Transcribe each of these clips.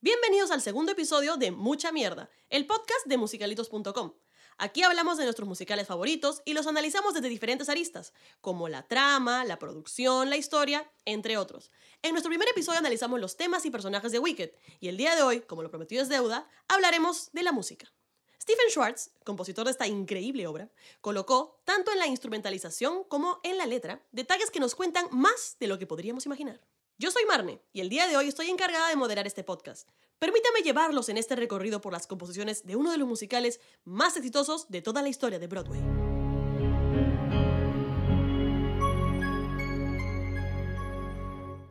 Bienvenidos al segundo episodio de Mucha Mierda, el podcast de musicalitos.com. Aquí hablamos de nuestros musicales favoritos y los analizamos desde diferentes aristas, como la trama, la producción, la historia, entre otros. En nuestro primer episodio analizamos los temas y personajes de Wicked, y el día de hoy, como lo prometido es deuda, hablaremos de la música. Stephen Schwartz, compositor de esta increíble obra, colocó, tanto en la instrumentalización como en la letra, detalles que nos cuentan más de lo que podríamos imaginar. Yo soy Marne, y el día de hoy estoy encargada de moderar este podcast. Permítame llevarlos en este recorrido por las composiciones de uno de los musicales más exitosos de toda la historia de Broadway.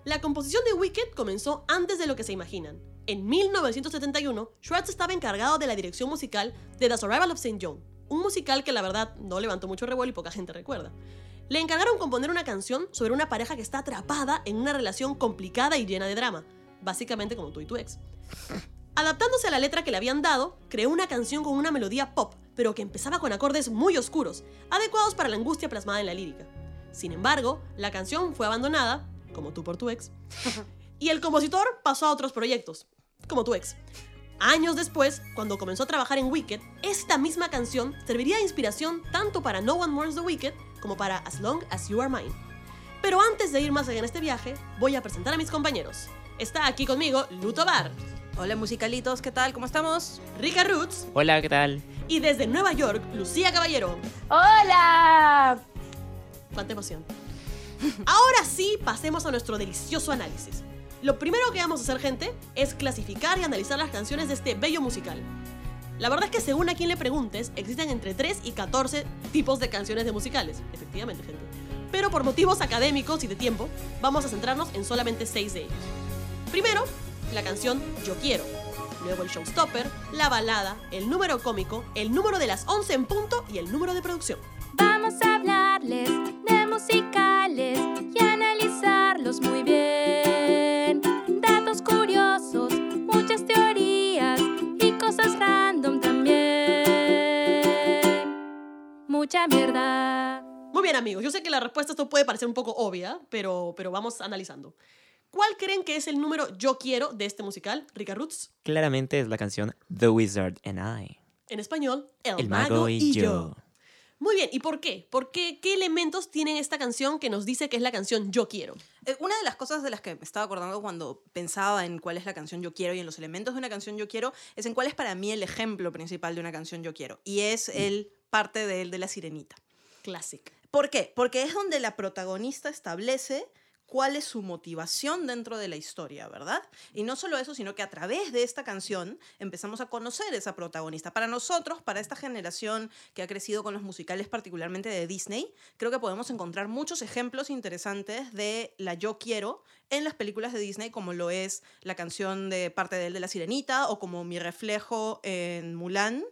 La composición de Wicked comenzó antes de lo que se imaginan. En 1971, Schwartz estaba encargado de la dirección musical de The Survival of St. John, un musical que la verdad no levantó mucho revuelo y poca gente recuerda. Le encargaron componer una canción sobre una pareja que está atrapada en una relación complicada y llena de drama, básicamente como tú y tu ex. Adaptándose a la letra que le habían dado, creó una canción con una melodía pop, pero que empezaba con acordes muy oscuros, adecuados para la angustia plasmada en la lírica. Sin embargo, la canción fue abandonada, como tú por tu ex, y el compositor pasó a otros proyectos, como tu ex. Años después, cuando comenzó a trabajar en Wicked, esta misma canción serviría de inspiración tanto para No One Mourns the Wicked como para As Long as You Are Mine. Pero antes de ir más allá en este viaje, voy a presentar a mis compañeros. Está aquí conmigo Luto Bar, Hola musicalitos, ¿qué tal? ¿Cómo estamos? Rika Roots Hola, ¿qué tal? y desde Nueva York, Lucía Caballero. ¡Hola! Cuánta emoción. Ahora sí, pasemos a nuestro delicioso análisis. Lo primero que vamos a hacer, gente, es clasificar y analizar las canciones de este bello musical. La verdad es que según a quien le preguntes, existen entre 3 y 14 tipos de canciones de musicales. Efectivamente, gente. Pero por motivos académicos y de tiempo, vamos a centrarnos en solamente 6 de ellos. Primero, la canción Yo Quiero. Luego el showstopper, la balada, el número cómico, el número de las 11 en punto y el número de producción. Vamos a hablarles de musicales Mucha mierda. Muy bien, amigos. Yo sé que la respuesta a esto puede parecer un poco obvia, pero, pero vamos analizando. ¿Cuál creen que es el número Yo Quiero de este musical, Rika Roots? Claramente es la canción The Wizard and I. En español, El, El mago y yo. Muy bien, ¿y por qué? ¿Por qué? ¿Qué elementos tiene esta canción que nos dice que es la canción Yo Quiero? Eh, una de las cosas de las que me estaba acordando cuando pensaba en cuál es la canción Yo Quiero y en los elementos de una canción Yo Quiero es en cuál es para mí el ejemplo principal de una canción Yo Quiero. Y es el parte de él de la sirenita. Classic. ¿Por qué? Porque es donde la protagonista establece cuál es su motivación dentro de la historia, ¿verdad? Y no solo eso, sino que a través de esta canción empezamos a conocer esa protagonista. Para nosotros, para esta generación que ha crecido con los musicales, particularmente de Disney, creo que podemos encontrar muchos ejemplos interesantes de la yo quiero en las películas de Disney, como lo es la canción de parte de él de La Sirenita o como mi reflejo en Mulan.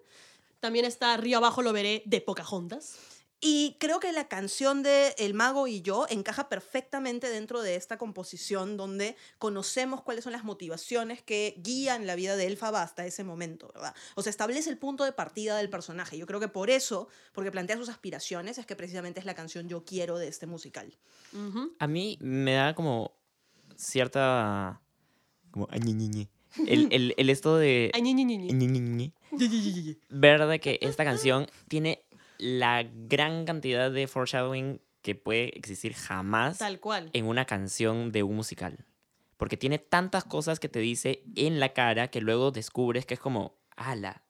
También está Río Abajo lo veré de Pocahontas. Y creo que la canción de El Mago y yo encaja perfectamente dentro de esta composición donde conocemos cuáles son las motivaciones que guían la vida de Elfaba hasta ese momento, ¿verdad? O sea, establece el punto de partida del personaje. Yo creo que por eso, porque plantea sus aspiraciones, es que precisamente es la canción Yo Quiero de este musical. Ujú. A mí me da como cierta... Como... ay, ñi, ñi, ñi. El, el, el esto de... Ver de que esta canción tiene la gran cantidad de foreshadowing que puede existir jamás Tal cual. en una canción de un musical. Porque tiene tantas cosas que te dice en la cara que luego descubres que es como, ala,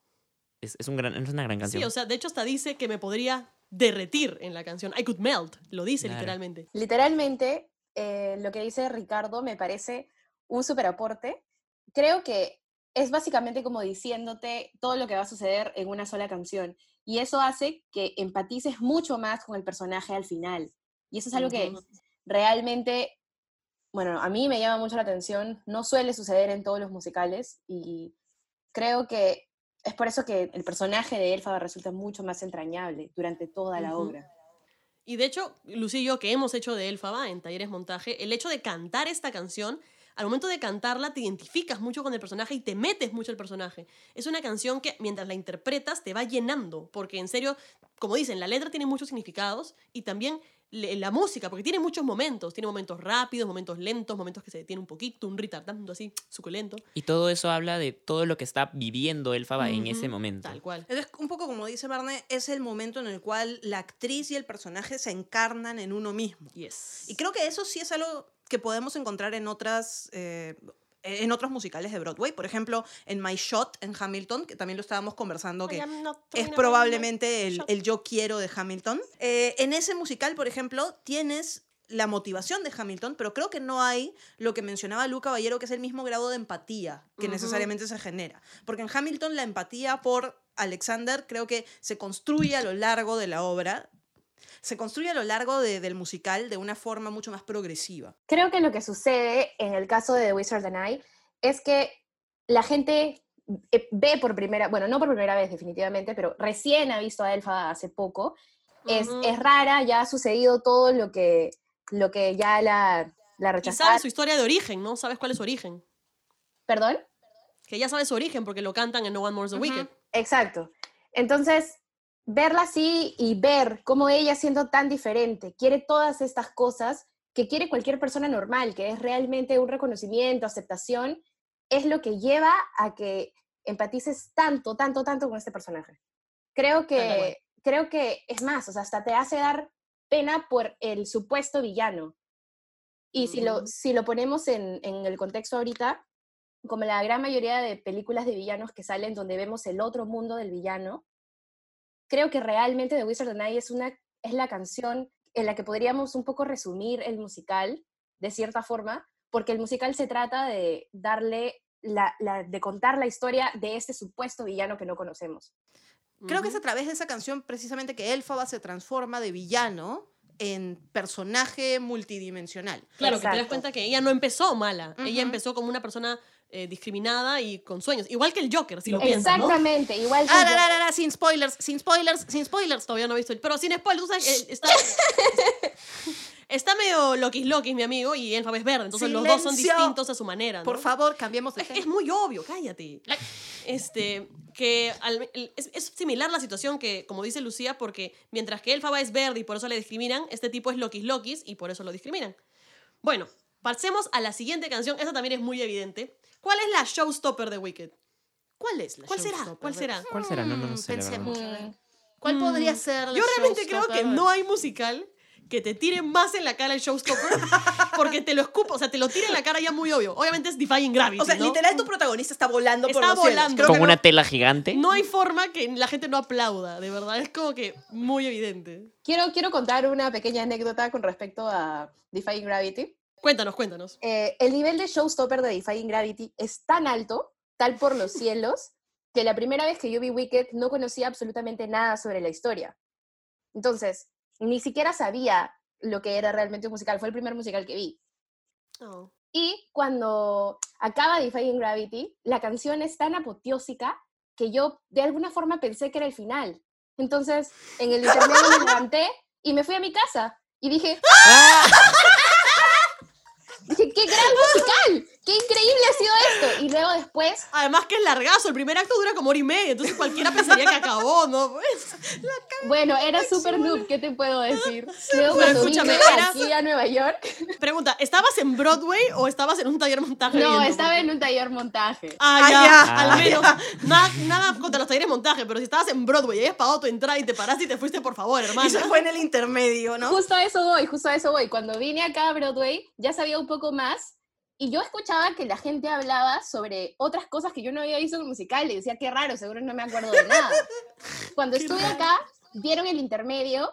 es, es, un gran, es una gran canción. Sí, o sea, de hecho hasta dice que me podría derretir en la canción. I could melt. Lo dice Claro. literalmente. Literalmente, eh, lo que dice Ricardo me parece un super aporte. Creo que es básicamente como diciéndote todo lo que va a suceder en una sola canción. Y eso hace que empatices mucho más con el personaje al final. Y eso es algo que realmente, bueno, a mí me llama mucho la atención. No suele suceder en todos los musicales. Y creo que es por eso que el personaje de Elfaba resulta mucho más entrañable durante toda la obra. Y de hecho, yo, que hemos hecho de Elfaba en Talleres Montaje, el hecho de cantar esta canción al momento de cantarla te identificas mucho con el personaje y te metes mucho el personaje. Es una canción que mientras la interpretas te va llenando, porque en serio, como dicen, la letra tiene muchos significados y también la música, porque tiene muchos momentos. Tiene momentos rápidos, momentos lentos, momentos que se detiene un poquito, un retardando así, suculento. Y todo eso habla de todo lo que está viviendo Elfaba en ese momento. Tal cual. Es un poco como dice Barney, es el momento en el cual la actriz y el personaje se encarnan en uno mismo. Yes. Y creo que eso sí es algo que podemos encontrar en otras. eh, en otros musicales de Broadway, por ejemplo, en My Shot en Hamilton, que también lo estábamos conversando, que es probablemente el, el yo quiero de Hamilton. Eh, en ese musical, por ejemplo, tienes la motivación de Hamilton, pero creo que no hay lo que mencionaba Luca Caballero, que es el mismo grado de empatía que necesariamente se genera. Porque en Hamilton la empatía por Alexander creo que se construye a lo largo de la obra, se construye a lo largo de- del musical de una forma mucho más progresiva. Creo que lo que sucede en el caso de The Wizard and I es que la gente eh, ve por primera, bueno, no por primera vez definitivamente, pero recién ha visto a Elfa hace poco. Es, rara, ya ha sucedido todo lo que, lo que ya la, la Y rechazaron. sabes su historia de origen, ¿no? Sabes cuál es su origen. ¿Perdón? Que ya sabes su origen porque lo cantan en No One More's the Ujú. Wicked. Exacto. Entonces, verla así y ver cómo ella siendo tan diferente, quiere todas estas cosas que quiere cualquier persona normal, que es realmente un reconocimiento, aceptación, es lo que lleva a que empatices tanto, tanto, tanto con este personaje. Creo que, creo que es más, o sea, hasta te hace dar pena por el supuesto villano. Y si, lo, Ujú. si lo ponemos en, en el contexto ahorita, como la gran mayoría de películas de villanos que salen donde vemos el otro mundo del villano, creo que realmente The Wizard and I es, una, es la canción en la que podríamos un poco resumir el musical, de cierta forma, porque el musical se trata de darle, la, la- de contar la historia de este supuesto villano que no conocemos. Creo que es a través de esa canción precisamente que Elfaba se transforma de villano en personaje multidimensional. Claro, que te das Exacto. cuenta que ella no empezó mala. Ella Ujú. empezó como una persona eh, discriminada y con sueños. Igual que el Joker, si lo piensas, ¿no? Exactamente, igual que Ah, yo- la, la, la, la, sin spoilers, sin spoilers, sin spoilers. Todavía no he visto. el- Pero sin spoilers, sabes que está. está medio Loki Loki, mi amigo, y Elfaba es verde. Entonces los dos son distintos a su manera. ¿no? Por favor, cambiemos de Es, tema. es muy obvio, cállate. Este, que al- es, es similar la situación que, como dice Lucía, porque mientras que Elfaba es verde y por eso le discriminan, este tipo es Lokis Lokis y por eso lo discriminan. Bueno, pasemos a la siguiente canción. Esta también es muy evidente. ¿Cuál es la showstopper de Wicked? ¿Cuál es la ¿Cuál será? ¿Cuál será? ¿Cuál será? No, no, no Mm, sé, pensemos. Mm. ¿Cuál podría Mm, ser la Yo realmente creo que no hay musical que te tire más en la cara el showstopper porque te lo escupa, o sea, te lo tira en la cara ya muy obvio. Obviamente es Defying Gravity, O sea, ¿no? literal tu protagonista está volando por Está los cielos. volando. Creo que una no- tela gigante. No hay forma que la gente no aplauda, de verdad. Es como que muy evidente. Quiero, quiero contar una pequeña anécdota con respecto a Defying Gravity. Cuéntanos, cuéntanos. Eh, el nivel de showstopper de Defying Gravity es tan alto, tal por los cielos, que la primera vez que yo vi Wicked no conocía absolutamente nada sobre la historia. Entonces, ni siquiera sabía lo que era realmente un musical. Fue el primer musical que vi. Oh. Y cuando acaba Defying Gravity, la canción es tan apoteósica que yo de alguna forma pensé que era el final. Entonces, en el intermedio me levanté y me fui a mi casa. Y dije, dije, Dije, qué gran musical, qué increíble ha sido esto. Y luego después, Además que es largazo, el primer acto dura como hora y media, entonces cualquiera pensaría que acabó, ¿no? Pues, bueno, era super noob, ¿qué te puedo decir? Luego escúchame, vine era- aquí a Nueva York, pregunta, ¿estabas en Broadway o estabas en un taller montaje? no, estaba Porque- en un taller montaje. Ah, Ah, ya, ya. al Ah, menos. Nada, nada contra los talleres montaje, pero si estabas en Broadway y habías pagado tu entrada y te paraste y te fuiste, por favor, hermano. Y se fue en el intermedio, ¿no? Justo a eso voy, justo a eso voy. Cuando vine acá a Broadway, ya sabía un poco más y yo escuchaba que la gente hablaba sobre otras cosas que yo no había visto en el musical y decía, qué raro, seguro no me acuerdo de nada. Cuando estuve acá, vieron el intermedio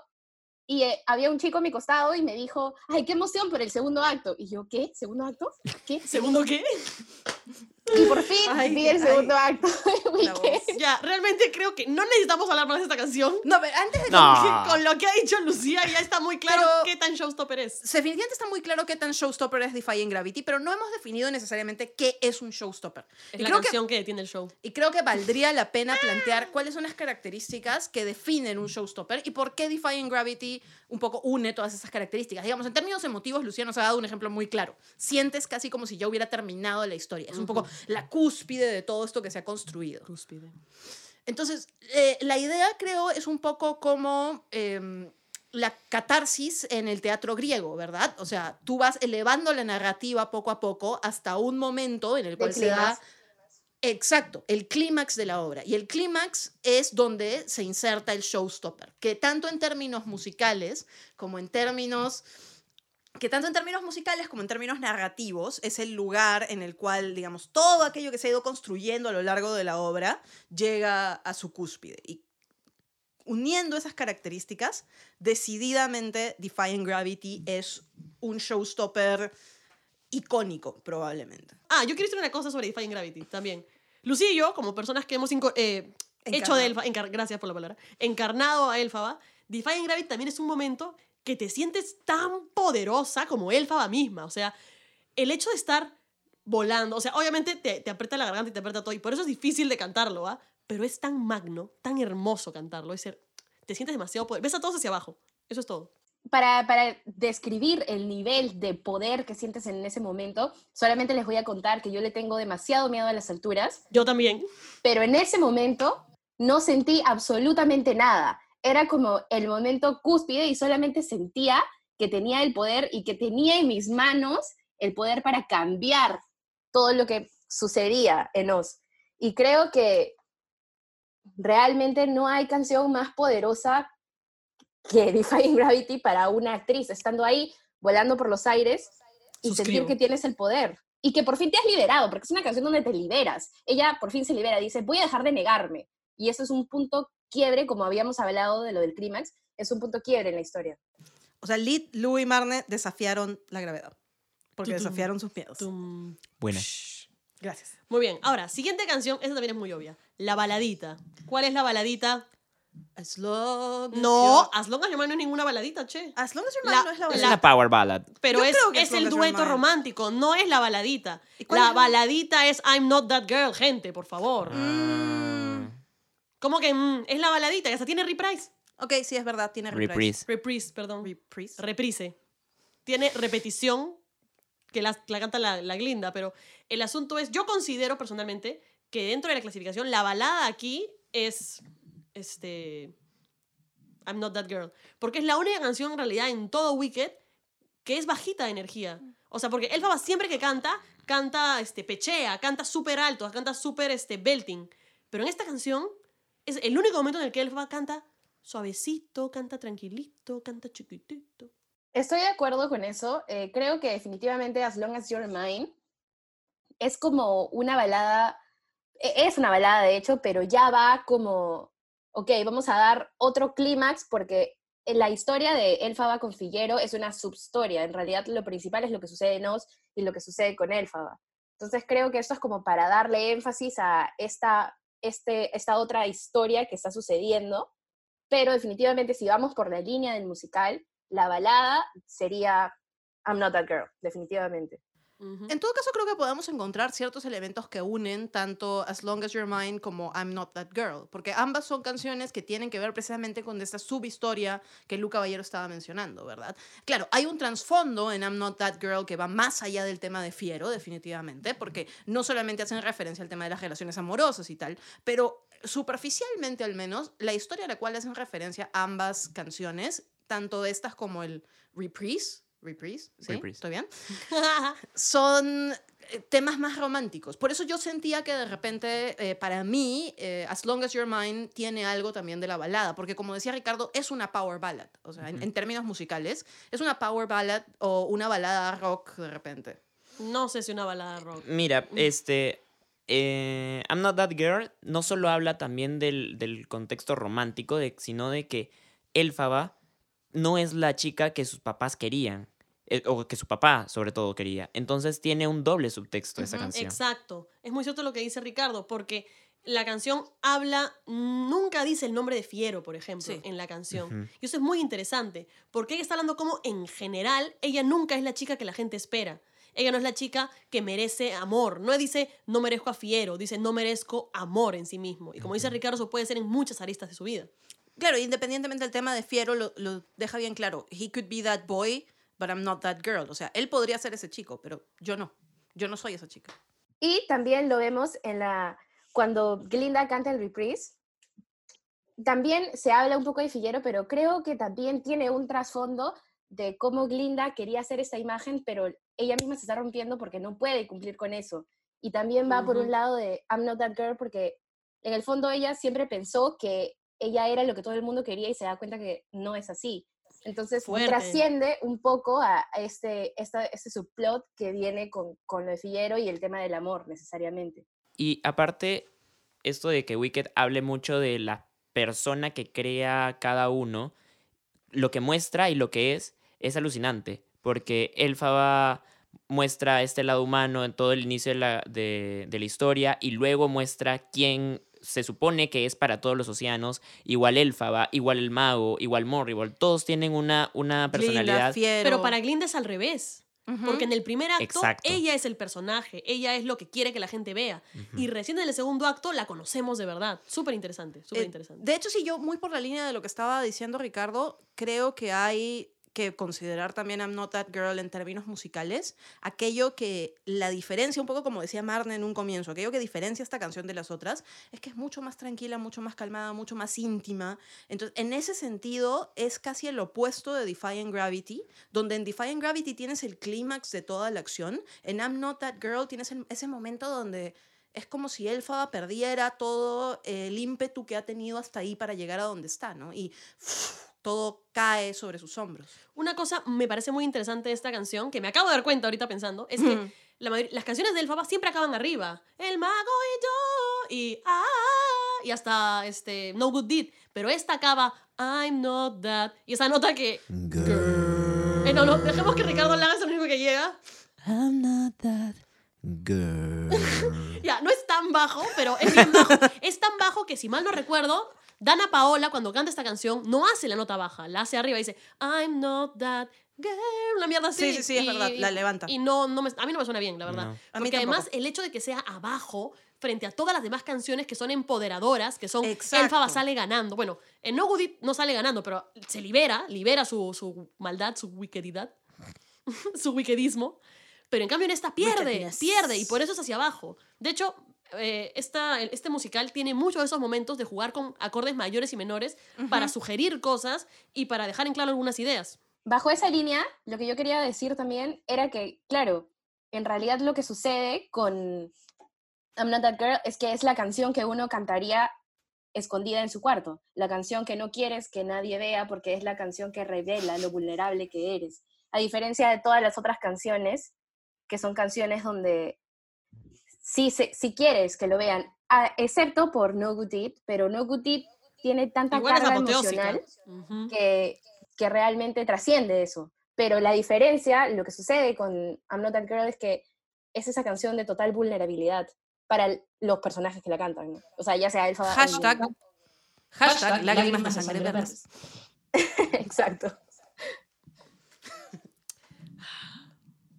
y eh, había un chico a mi costado y me dijo, ay, qué emoción por el segundo acto. Y yo, ¿qué? ¿Segundo acto? ¿Qué? ¿Segundo qué? Y por fin Ay, vi el ay. segundo acto de. Ya, realmente creo que no necesitamos hablar más de esta canción. No, pero antes de No. Con lo que ha dicho Lucía ya está muy claro Pero- qué tan showstopper es. Definitivamente está muy claro qué tan showstopper es Defying Gravity, pero no hemos definido necesariamente qué es un showstopper. Es y, la creo que, canción que... detiene el show. y creo que valdría la pena plantear cuáles son las características que definen un showstopper y por qué Defying Gravity un poco une todas esas características. Digamos, en términos emotivos, Lucía nos ha dado un ejemplo muy claro. Sientes casi como si ya hubiera terminado la historia. Es un poco la cúspide de todo esto que se ha construido. Cúspide. Entonces, eh, la idea creo es un poco como em, la catarsis en el teatro griego, ¿verdad? O sea, tú vas elevando la narrativa poco a poco hasta un momento en el cual se da... Exacto, el clímax de la obra. Y el clímax es donde se inserta el showstopper, que tanto en términos musicales como en términos que tanto en términos musicales como en términos narrativos es el lugar en el cual, digamos, todo aquello que se ha ido construyendo a lo largo de la obra llega a su cúspide. Y uniendo esas características, decididamente Defying Gravity es un showstopper icónico, probablemente. Ah, yo quiero decir una cosa sobre Defying Gravity también. Lucía y yo, como personas que hemos eh, hecho de Encarnado. Elfa, gracias por la palabra, encarnado a Elfaba, Defying Gravity también es un momento que te sientes tan poderosa como Elfaba misma. O sea, el hecho de estar volando, o sea, obviamente te, te aprieta la garganta y te aprieta todo, y por eso es difícil de cantarlo, ¿ah? Pero es tan magno, tan hermoso cantarlo, es ser, te sientes demasiado poder. Ves a todos hacia abajo, eso es todo. Para, para describir el nivel de poder que sientes en ese momento, solamente les voy a contar que yo le tengo demasiado miedo a las alturas, Yo también. pero en ese momento no sentí absolutamente nada. Era como el momento cúspide y solamente sentía que tenía el poder y que tenía en mis manos el poder para cambiar todo lo que sucedía en Oz. Y creo que realmente no hay canción más poderosa que Defying Gravity para una actriz, estando ahí volando por los aires y Suscribo. sentir que tienes el poder. Y que por fin te has liberado, porque es una canción donde te liberas. Ella por fin se libera, dice, voy a dejar de negarme. Y eso es un punto quiebre, como habíamos hablado de lo del clímax, es un punto quiebre en la historia. O sea, Lid, Lou y Marne desafiaron la gravedad. Porque desafiaron sus miedos. Tum. Buena. Gracias. Muy bien, ahora, siguiente canción, esa también es muy obvia. La baladita. ¿Cuál es la baladita? As long as No, you're- As Long As Your Mind no es ninguna baladita, che. As long as you're La- mine no es la Es balada. una power ballad. Pero Yo es, creo que es As Long el As dueto romántico, no es la baladita. ¿Y cuál La es la- baladita es I'm Not That Girl, gente, por favor. Mm. ¿Cómo que mm, es la baladita? Que hasta tiene reprise. Ok, sí, es verdad, tiene reprise. Reprise. Reprise, perdón. Reprise. Reprise. Tiene repetición que la, la canta la, la Glinda, pero el asunto es, yo considero personalmente que dentro de la clasificación, la balada aquí es, este, I'm Not That Girl, porque es la única canción en realidad en todo Wicked que es bajita de energía. O sea, porque Elfaba siempre que canta, canta, este, pechea, canta súper alto, canta súper, este, belting. Pero en esta canción es el único momento en el que Elfaba canta suavecito, canta tranquilito, canta chiquitito. Estoy de acuerdo con eso. eh, creo que definitivamente As Long As You're Mine es como una balada, e- es una balada de hecho, pero ya va como, ok, vamos a dar otro clímax porque la historia de Elfaba con Figuero es una subhistoria. En realidad lo principal es lo que sucede en Oz y lo que sucede con Elfaba. Entonces creo que esto es como para darle énfasis a esta, este, esta otra historia que está sucediendo. Pero definitivamente si vamos por la línea del musical, la balada sería I'm Not That Girl, definitivamente. En todo caso, creo que podemos encontrar ciertos elementos que unen tanto As Long As You're Mine como I'm Not That Girl, porque ambas son canciones que tienen que ver precisamente con esta subhistoria que Luca Caballero estaba mencionando, ¿verdad? Claro, hay un trasfondo en I'm Not That Girl que va más allá del tema de Fiero, definitivamente, porque no solamente hacen referencia al tema de las relaciones amorosas y tal, pero superficialmente al menos, la historia a la cual hacen referencia ambas canciones, tanto estas como el Reprise, Reprise, ¿sí? Reprise. ¿Estoy bien? son eh, temas más románticos. Por eso yo sentía que de repente, eh, para mí, eh, As Long As You're Mine tiene algo también de la balada, porque como decía Ricardo, es una power ballad, o sea, en, en términos musicales, es una power ballad o una balada rock de repente. No sé si una balada rock. Mira, este. eh, I'm Not That Girl no solo habla también del, del contexto romántico, de, sino de que Elfaba no es la chica que sus papás querían. Eh, o que su papá sobre todo quería. Entonces tiene un doble subtexto esa Ujú, canción. Exacto. Es muy cierto lo que dice Ricardo, porque la canción habla, nunca dice el nombre de Fiero, por ejemplo, Sí. en la canción. Ujú. Y eso es muy interesante, porque ella está hablando como en general, ella nunca es la chica que la gente espera. Ella no es la chica que merece amor. No dice no merezco a Fiero, dice no merezco amor en sí mismo. Y como dice Ricardo, eso puede ser en muchas aristas de su vida. Claro, independientemente del tema de Fiero, lo, lo deja bien claro. He could be that boy, but I'm not that girl. O sea, él podría ser ese chico, pero yo no. Yo no soy esa chica. Y también lo vemos en la cuando Glinda canta el reprise. También se habla un poco de Figuero, pero creo que también tiene un trasfondo de cómo Glinda quería hacer esta imagen, pero ella misma se está rompiendo porque no puede cumplir con eso. Y también va por Ujú. un lado de I'm not that girl porque en el fondo ella siempre pensó que ella era lo que todo el mundo quería y se da cuenta que no es así. Entonces Fuerte. trasciende un poco a este, esta, este subplot que viene con, con lo de Figuero y el tema del amor necesariamente. Y aparte, esto de que Wicked hable mucho de la persona que crea cada uno, lo que muestra y lo que es, es alucinante. Porque Elfaba muestra este lado humano en todo el inicio de la, de, de la historia y luego muestra quién se supone que es para todos los océanos, igual Elfaba, igual el mago, igual Morrible, todos tienen una, una personalidad. Glinda. Pero para Glinda es al revés. Porque en el primer acto Exacto. ella es el personaje, ella es lo que quiere que la gente vea. Y recién en el segundo acto la conocemos de verdad. Súper interesante, súper Eh, interesante. De hecho, sí, yo muy por la línea de lo que estaba diciendo Ricardo, creo que hay que considerar también I'm Not That Girl en términos musicales, aquello que la diferencia, un poco como decía Marne en un comienzo, aquello que diferencia esta canción de las otras, es que es mucho más tranquila, mucho más calmada, mucho más íntima. Entonces, en ese sentido, es casi el opuesto de Defying Gravity, donde en Defying Gravity tienes el clímax de toda la acción, en I'm Not That Girl tienes ese momento donde es como si Elfaba perdiera todo el ímpetu que ha tenido hasta ahí para llegar a donde está, ¿no? Y todo cae sobre sus hombros. Una cosa me parece muy interesante de esta canción, que me acabo de dar cuenta ahorita pensando, es que la las canciones de Elfaba siempre acaban arriba. El mago y yo, y ah, y hasta este, No Good Deed. Pero esta acaba, I'm not that. Y esa nota que... Eh, no, no, dejemos que Ricardo la haga, es el único que llega. I'm not that girl. Ya, no es tan bajo, pero es bien bajo. es tan bajo que, si mal no recuerdo, Dana Paola, cuando canta esta canción, no hace la nota baja, la hace arriba y dice, I'm not that girl, una mierda así. Sí, sí, sí, es verdad, la levanta. Y no, no me- a mí no me suena bien, la verdad. No. A mí Porque además, el hecho de que sea abajo, frente a todas las demás canciones que son empoderadoras, que son Exacto. Elfaba sale ganando. Bueno, en No Good Deed no sale ganando, pero se libera, libera su, su maldad, su wickedidad, su wickedismo. Pero en cambio en esta pierde, Wickedness. pierde, y por eso es hacia abajo. De hecho, eh, esta- este musical tiene muchos de esos momentos de jugar con acordes mayores y menores para sugerir cosas y para dejar en claro algunas ideas. Bajo esa línea, lo que yo quería decir también era que, claro, en realidad lo que sucede con I'm Not That Girl es que es la canción que uno cantaría escondida en su cuarto, la canción que no quieres que nadie vea porque es la canción que revela lo vulnerable que eres. A diferencia de todas las otras canciones, que son canciones donde sí, se- sí quieres que lo vean, ah, excepto por No Good Deed, pero No Good Deed tiene tanta Igual carga emocional que, que realmente trasciende eso. Pero la diferencia, lo que sucede con I'm Not That Girl es que es esa canción de total vulnerabilidad para el- los personajes que la cantan. ¿no? O sea, ya sea Elfa. Hashtag, Glinda. hashtag lágrimas de sangre verdes. Exacto.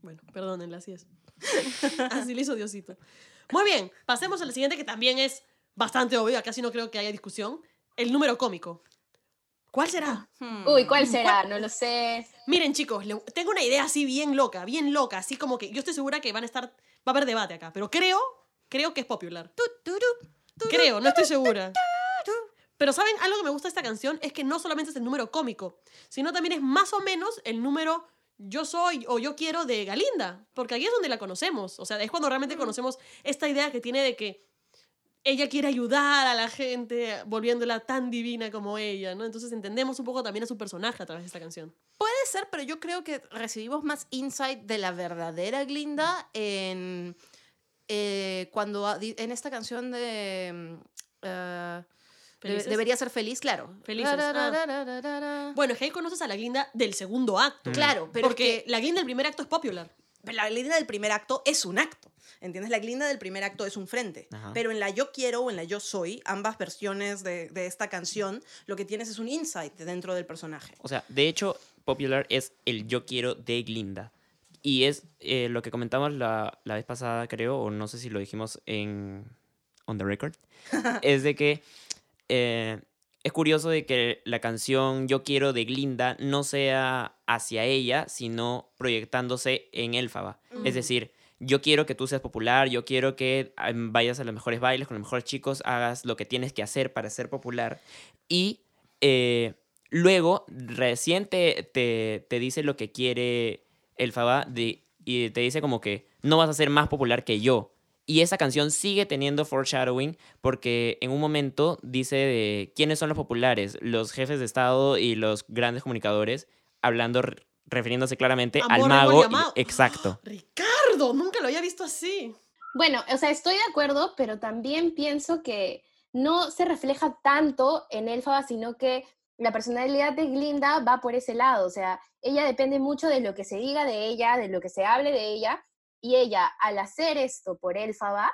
Bueno, perdónenla, así es. así le hizo Diosito. Muy bien, pasemos al siguiente que también es bastante obvio, casi no creo que haya discusión. El número cómico. ¿Cuál será? Hmm. Uy, ¿cuál será? No lo sé. Miren, chicos, le- tengo una idea así bien loca, bien loca, así como que yo estoy segura que van a estar, va a haber debate acá, pero creo, creo que es popular. Creo, no estoy segura. Pero ¿saben? Algo que me gusta de esta canción es que no solamente es el número cómico, sino también es más o menos el número yo soy o yo quiero de Galinda, porque ahí es donde la conocemos. O sea, es cuando realmente conocemos esta idea que tiene de que ella quiere ayudar a la gente volviéndola tan divina como ella, ¿no? Entonces entendemos un poco también a su personaje a través de esta canción. Puede ser, pero yo creo que recibimos más insight de la verdadera Glinda en, eh, cuando, en esta canción de... mm, eh, ¿Felices? debería ser feliz, claro. Felices, ah. Bueno, es que ahí conoces a la Glinda del segundo acto. Claro, pero Porque es que- la Glinda del primer acto es popular. Pero la glinda del primer acto es un acto. ¿Entiendes? La glinda del primer acto es un frente. Ajá. Pero en la yo quiero o en la yo soy, ambas versiones de, de esta canción, lo que tienes es un insight dentro del personaje. O sea, de hecho, Popular es el yo quiero de Glinda. Y es eh, lo que comentamos la, la vez pasada, creo, o no sé si lo dijimos en On the Record, es de que eh, es curioso de que la canción Yo quiero de Glinda no sea hacia ella, sino proyectándose en Elfaba. Es decir, yo quiero que tú seas popular, yo quiero que em, vayas a los mejores bailes con los mejores chicos, hagas lo que tienes que hacer para ser popular. Y eh, luego, recién te, te, te dice lo que quiere Elfaba de, y te dice como que no vas a ser más popular que yo. Y esa canción sigue teniendo foreshadowing porque en un momento dice de quiénes son los populares, los jefes de Estado y los grandes comunicadores, hablando, re- refiriéndose claramente Amor, al mago. y- exacto. Ricardo, nunca lo había visto así. Bueno, o sea, estoy de acuerdo, pero también pienso que no se refleja tanto en Elfaba, sino que la personalidad de Glinda va por ese lado. O sea, ella depende mucho de lo que se diga de ella, de lo que se hable de ella, y ella, al hacer esto por Elfaba,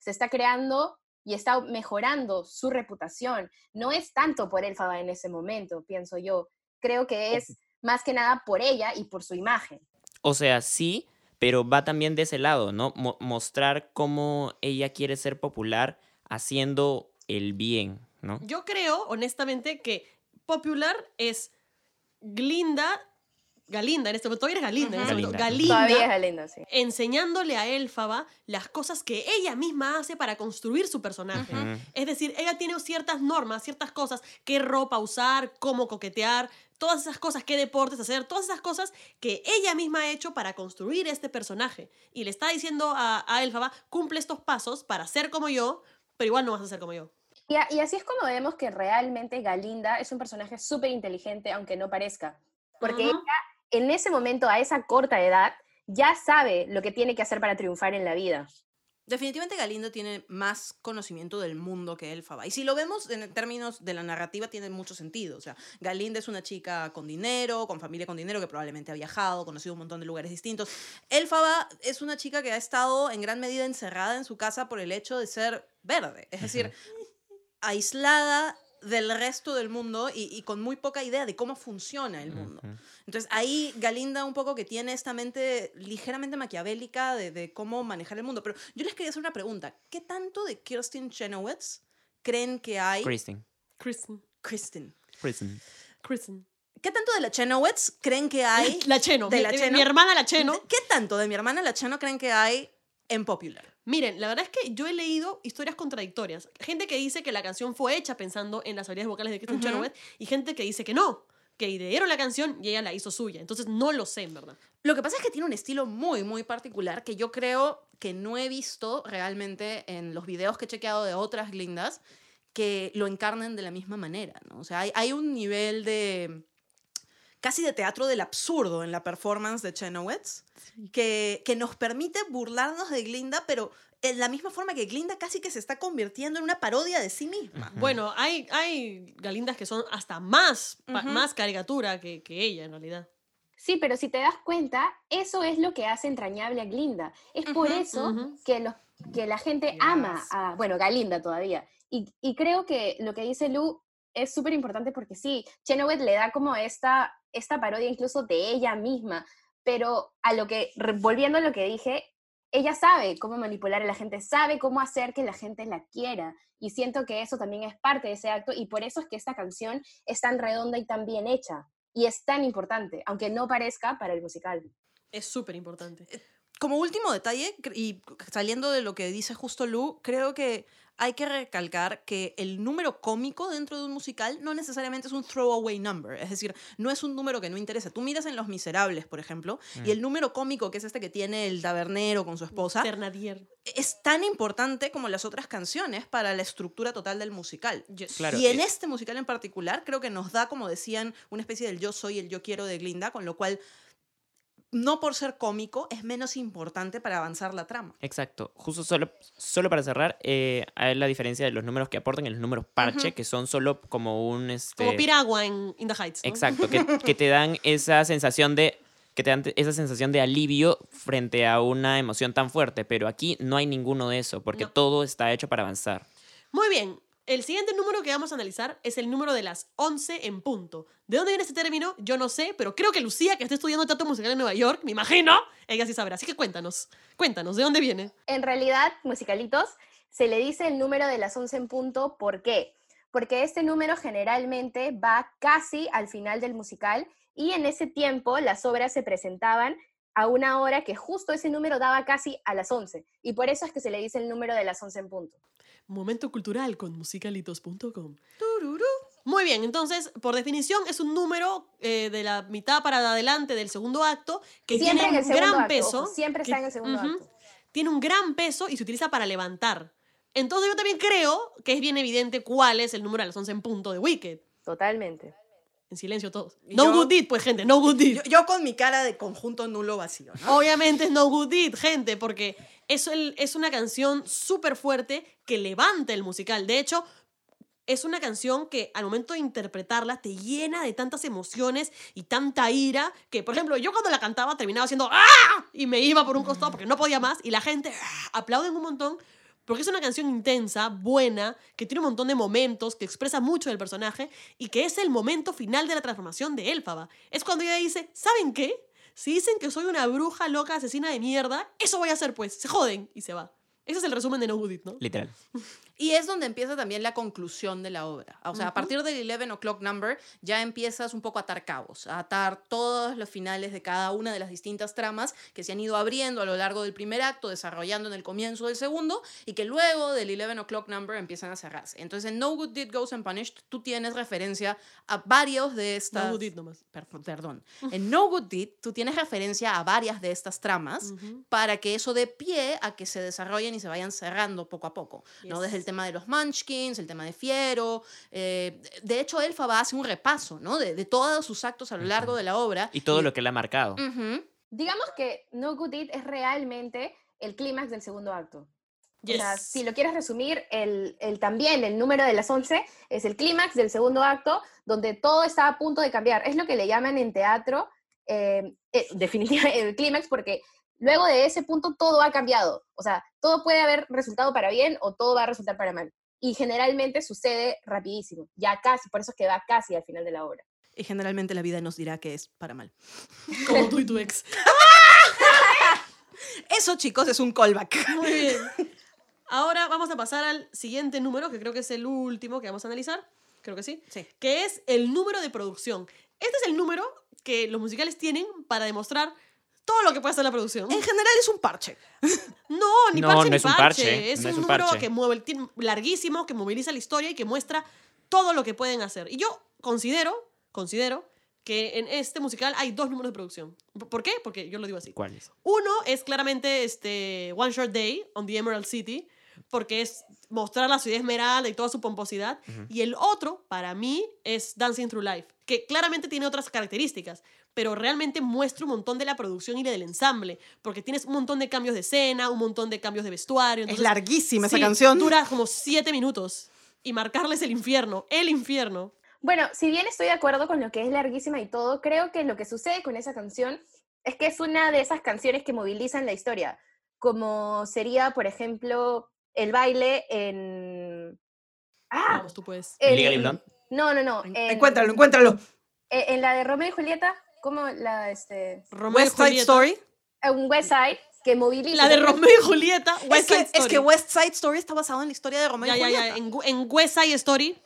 se está creando y está mejorando su reputación. No es tanto por Elfaba en ese momento, pienso yo. Creo que es más que nada por ella y por su imagen. O sea, sí, pero va también de ese lado, ¿no? Mo- mostrar cómo ella quiere ser popular haciendo el bien, ¿no? Yo creo, honestamente, que popular es Glinda, Galinda, en este momento todavía es Galinda, en Ujú. este momento, Galinda. Galinda, Todavía es Galinda, sí. enseñándole a Elfaba las cosas que ella misma hace para construir su personaje. Ujú. Es decir, ella tiene ciertas normas, ciertas cosas, qué ropa usar, cómo coquetear, todas esas cosas, qué deportes hacer, todas esas cosas que ella misma ha hecho para construir este personaje. Y le está diciendo a, a Elfaba, cumple estos pasos para ser como yo, pero igual no vas a ser como yo. Y, a- y así es como vemos que realmente Galinda es un personaje súper inteligente, aunque no parezca. Porque Ujú. ella, en ese momento, a esa corta edad, ya sabe lo que tiene que hacer para triunfar en la vida. Definitivamente Galindo tiene más conocimiento del mundo que Elfaba. Y si lo vemos en términos de la narrativa, tiene mucho sentido. O sea, Galinda es una chica con dinero, con familia con dinero, que probablemente ha viajado, conocido un montón de lugares distintos. Elfaba es una chica que ha estado en gran medida encerrada en su casa por el hecho de ser verde. Es decir, aislada del resto del mundo y, y con muy poca idea de cómo funciona el mundo. Ujú. Entonces ahí Galinda un poco que tiene esta mente ligeramente maquiavélica de, de cómo manejar el mundo. Pero yo les quería hacer una pregunta. ¿Qué tanto de Kirsten Chenoweth creen que hay? Kristen. Kristen, Kristen. Kristen. Kristen. ¿Qué tanto de la Chenoweth creen que hay? La Cheno, de mi, la mi- Cheno. mi hermana la Cheno. ¿Qué tanto de mi hermana la Cheno creen que hay en Popular? Miren, la verdad es que yo he leído historias contradictorias. Gente que dice que la canción fue hecha pensando en las habilidades vocales de Kristen Ujú. Chenoweth y gente que dice que no, que idearon la canción y ella la hizo suya. Entonces no lo sé, en verdad. Lo que pasa es que tiene un estilo muy, muy particular que yo creo que no he visto realmente en los videos que he chequeado de otras glindas que lo encarnen de la misma manera, ¿no? O sea, hay, hay un nivel de casi de teatro del absurdo en la performance de Chenoweth que, que nos permite burlarnos de Glinda, pero en la misma forma que Glinda casi que se está convirtiendo en una parodia de sí misma. Bueno, hay, hay galindas que son hasta más, más caricatura que, que ella, en realidad. Sí, pero si te das cuenta, eso es lo que hace entrañable a Glinda. Es por eso que, los, que la gente ama a, bueno, Galinda todavía. Y, y creo que lo que dice Lu es súper importante porque sí, Chenoweth le da como esta, esta parodia incluso de ella misma, pero a lo que, volviendo a lo que dije, ella sabe cómo manipular a la gente, sabe cómo hacer que la gente la quiera. Y siento que eso también es parte de ese acto y por eso es que esta canción es tan redonda y tan bien hecha. Y es tan importante, aunque no parezca para el musical. Es súper importante. Como último detalle, y saliendo de lo que dice justo Lu, creo que hay que recalcar que el número cómico dentro de un musical no necesariamente es un throwaway number, es decir, no es un número que no interesa. Tú miras en Los Miserables, por ejemplo, y el número cómico, que es este que tiene el tabernero con su esposa, Ternadier. es tan importante como las otras canciones para la estructura total del musical. Yes. Claro, y en eh, este musical en particular, creo que nos da, como decían, una especie del yo soy, el yo quiero de Glinda, con lo cual no por ser cómico, es menos importante para avanzar la trama. Exacto. Justo solo, solo para cerrar, eh, hay la diferencia de los números que aportan y los números parche, que son solo como un... Este, Como piragua en In the Heights. ¿no? Exacto, que, que te dan esa sensación de que te dan esa sensación de alivio frente a una emoción tan fuerte, pero aquí no hay ninguno de eso, porque No. todo está hecho para avanzar. Muy bien. El siguiente número que vamos a analizar es el número de las 11 en punto. ¿De dónde viene este término? Yo no sé, pero creo que Lucía, que está estudiando teatro musical en Nueva York, me imagino, ella sí sabrá. Así que cuéntanos, cuéntanos, ¿de dónde viene? En realidad, musicalitos, se le dice el número de las 11 en punto. ¿Por qué? Porque este número generalmente va casi al final del musical y en ese tiempo las obras se presentaban a una hora que justo ese número daba casi a las 11. Y por eso es que se le dice el número de las 11 en punto. Momento cultural con musicalitos.com. Tururú. Muy bien, entonces, por definición, es un número eh, de la mitad para adelante del segundo acto que Siempre tiene en un gran acto, peso. ojo, siempre está que- en el segundo acto. Tiene un gran peso y se utiliza para levantar. Entonces, yo también creo que es bien evidente cuál es el número de las 11 en punto de Wicked. Totalmente. En silencio todos. No yo- good deed, pues, gente, no good deed. Yo, yo con mi cara de conjunto nulo vacío, ¿no? Obviamente es No Good Deed, gente, porque es, una canción súper fuerte que levanta el musical. De hecho, es una canción que al momento de interpretarla te llena de tantas emociones y tanta ira que, por ejemplo, yo cuando la cantaba terminaba haciendo ¡Ah! y me iba por un costado porque no podía más y la gente ¡ah! aplauden un montón porque es una canción intensa, buena, que tiene un montón de momentos, que expresa mucho del personaje y que es el momento final de la transformación de Elfaba. Es cuando ella dice, ¿saben qué? Si dicen que soy una bruja loca asesina de mierda, eso voy a hacer pues, se joden y se va. Ese es el resumen de No Good Deed, ¿no? Literal. Y es donde empieza también la conclusión de la obra. O sea, a partir del 11 o'clock number ya empiezas un poco a atar cabos, a atar todos los finales de cada una de las distintas tramas que se han ido abriendo a lo largo del primer acto, desarrollando en el comienzo del segundo, y que luego del 11 o'clock number empiezan a cerrarse. Entonces, en No Good Deed Goes Unpunished, tú tienes referencia a varios de estas... No Good Deed nomás. Per- Perdón. En No Good Deed, tú tienes referencia a varias de estas tramas para que eso dé pie a que se desarrollen y se vayan cerrando poco a poco. ¿no? Desde el tema de los Munchkins, el tema de Fiero. eh, de hecho, Elfaba hace un repaso ¿no? de, de todos sus actos a lo largo de la obra. Y todo lo que le ha marcado. Ujú. Digamos que No Good Deed es realmente el clímax del segundo acto. O sea, Yes. si lo quieres resumir, el, el también el número de las 11 es el clímax del segundo acto, donde todo está a punto de cambiar. Es lo que le llaman en teatro eh, eh, definitivamente el clímax, porque luego de ese punto todo ha cambiado. O sea, todo puede haber resultado para bien o todo va a resultar para mal. Y generalmente sucede rapidísimo, ya casi, por eso es que va casi al final de la obra. Y generalmente la vida nos dirá que es para mal. Como tú y tu ex. Eso, chicos, es un callback. Muy bien. Ahora vamos a pasar al siguiente número, que creo que es el último que vamos a analizar. Creo que sí. Sí. Que es el número de producción. Este es el número que los musicales tienen para demostrar todo lo que puede hacer la producción. En general es un parche. No, ni No, parche no ni es un parche. parche, Es no un es un número parche. que mueve, el larguísimo, que moviliza la historia y que muestra todo lo que pueden hacer. Y yo considero, considero que en este musical hay dos números de producción. ¿Por qué? Porque yo lo digo así. ¿Cuáles? Uno es claramente este One Short Day on the Emerald City, porque es mostrar la ciudad esmeralda y toda su pomposidad. Y el otro, para mí, es Dancing Through Life, que claramente tiene otras características, pero realmente muestra un montón de la producción y del ensamble, porque tienes un montón de cambios de escena, un montón de cambios de vestuario. Es entonces- larguísima esa Sí, canción. Dura como siete minutos. Y marcarles el infierno, el infierno. Bueno, si bien estoy de acuerdo con lo que es larguísima y todo, creo que lo que sucede con esa canción es que es una de esas canciones que movilizan la historia, como sería, por ejemplo, el baile en... ¡Ah! Vamos, tú puedes. en-. No, no, no. En- En, Encuéntralo, encuéntralo. en- en la de Romeo y Julieta, como la, este, Romeo West Side Julieta. Story. un West Side que moviliza... La de Romeo y Julieta, Es West que, Side es Story. que West Side Story está basado en la historia de Romeo Ya, y ya, Julieta. ya. En, en West Side Story,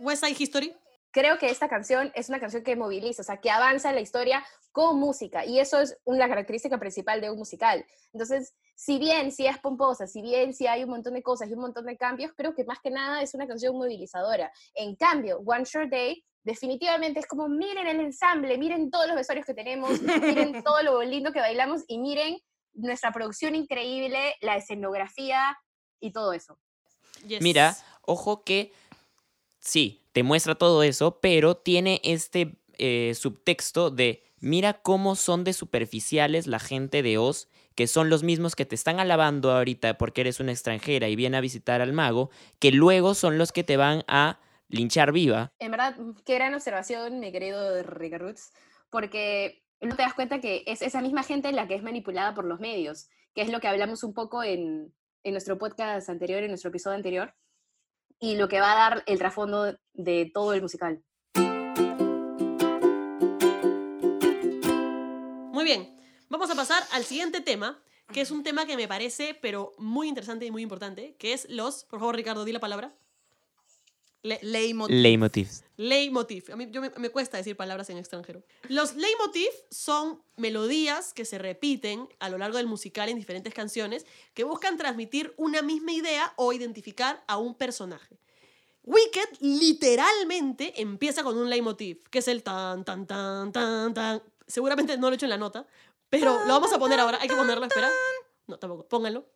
West Side History, creo que esta canción es una canción que moviliza, o sea, que avanza la historia con música, y eso es una característica principal de un musical. Entonces, si bien si es pomposa, si bien si hay un montón de cosas y un montón de cambios, creo que más que nada es una canción movilizadora. En cambio, One Short Day definitivamente es como, miren el ensamble, miren todos los vestuarios que tenemos, miren todo lo lindo que bailamos y miren nuestra producción increíble, la escenografía y todo eso. yes. Mira, ojo que sí, te muestra todo eso, pero tiene este eh, subtexto de mira cómo son de superficiales la gente de Oz, que son los mismos que te están alabando ahorita porque eres una extranjera y viene a visitar al mago, que luego son los que te van a linchar viva. En verdad, qué gran observación, mi querido Rick Roots, porque no te das cuenta que es esa misma gente la que es manipulada por los medios, que es lo que hablamos un poco en, en nuestro podcast anterior, en nuestro episodio anterior, y lo que va a dar el trasfondo de todo el musical. Muy bien, vamos a pasar al siguiente tema, que es un tema que me parece, pero muy interesante y muy importante, que es los, por favor Ricardo, di la palabra. Le- Leitmotiv. Leitmotivs. Leitmotiv. A mí yo me, me cuesta decir palabras en extranjero. Los leitmotiv son melodías que se repiten a lo largo del musical en diferentes canciones que buscan transmitir una misma idea o identificar a un personaje. Wicked literalmente empieza con un leitmotiv, que es el tan, tan, tan, tan, tan. Seguramente no lo he hecho en la nota, pero lo vamos a poner ahora. Hay que ponerlo, espera. No, tampoco. Pónganlo.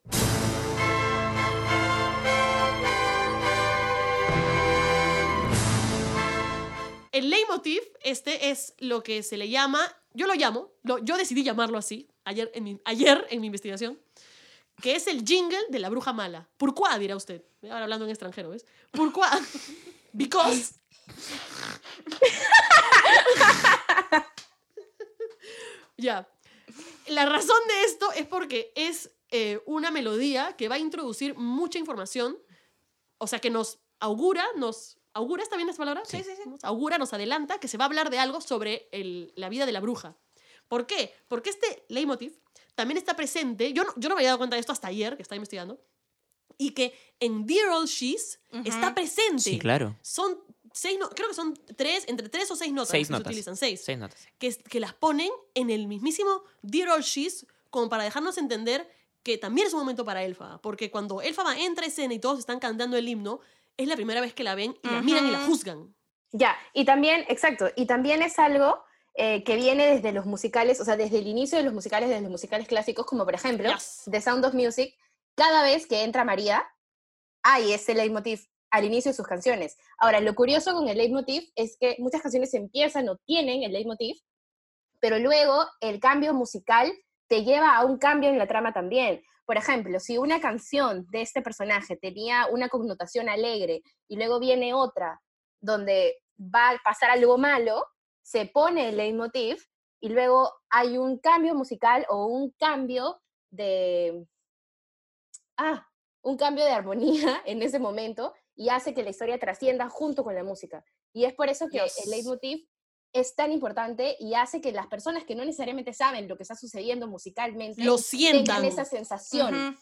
El leitmotiv, este es lo que se le llama, yo lo llamo, lo- yo decidí llamarlo así, ayer en, mi, ayer en mi investigación, que es el jingle de la bruja mala. ¿Por qué? dirá usted. Ahora hablando en extranjero, ¿ves? ¿Por qué? Because. ya. La razón de esto es porque es eh, una melodía que va a introducir mucha información, o sea, que nos augura, nos augura, ¿está bien esta palabra? Sí. Nos augura, nos adelanta que se va a hablar de algo sobre el- la vida de la bruja. ¿Por qué? Porque este leitmotiv también está presente, yo no, yo no me había dado cuenta de esto hasta ayer, que estaba investigando, y que en Dear Old She's está presente. Sí, claro. Son seis, no- creo que son tres, entre tres o seis notas Seis que notas. se utilizan, seis, Seis notas. que, que las ponen en el mismísimo Dear Old She's como para dejarnos entender que también es un momento para Elfa, porque cuando Elfa entra a escena y todos están cantando el himno, es la primera vez que la ven y la miran y la juzgan. Ya, y también, exacto, y también es algo eh, que viene desde los musicales, o sea, desde el inicio de los musicales, desde los musicales clásicos, como por ejemplo, Yes. The Sound of Music, cada vez que entra María, hay ese leitmotiv al inicio de sus canciones. Ahora, lo curioso con el leitmotiv es que muchas canciones empiezan o tienen el leitmotiv, pero luego el cambio musical te lleva a un cambio en la trama también. Por ejemplo, si una canción de este personaje tenía una connotación alegre y luego viene otra donde va a pasar algo malo, se pone el leitmotiv y luego hay un cambio musical o un cambio de... Ah, un cambio de armonía en ese momento y hace que la historia trascienda junto con la música. Y es por eso que Yes. el leitmotiv es tan importante y hace que las personas que no necesariamente saben lo que está sucediendo musicalmente Lo sientan. tengan esa sensación.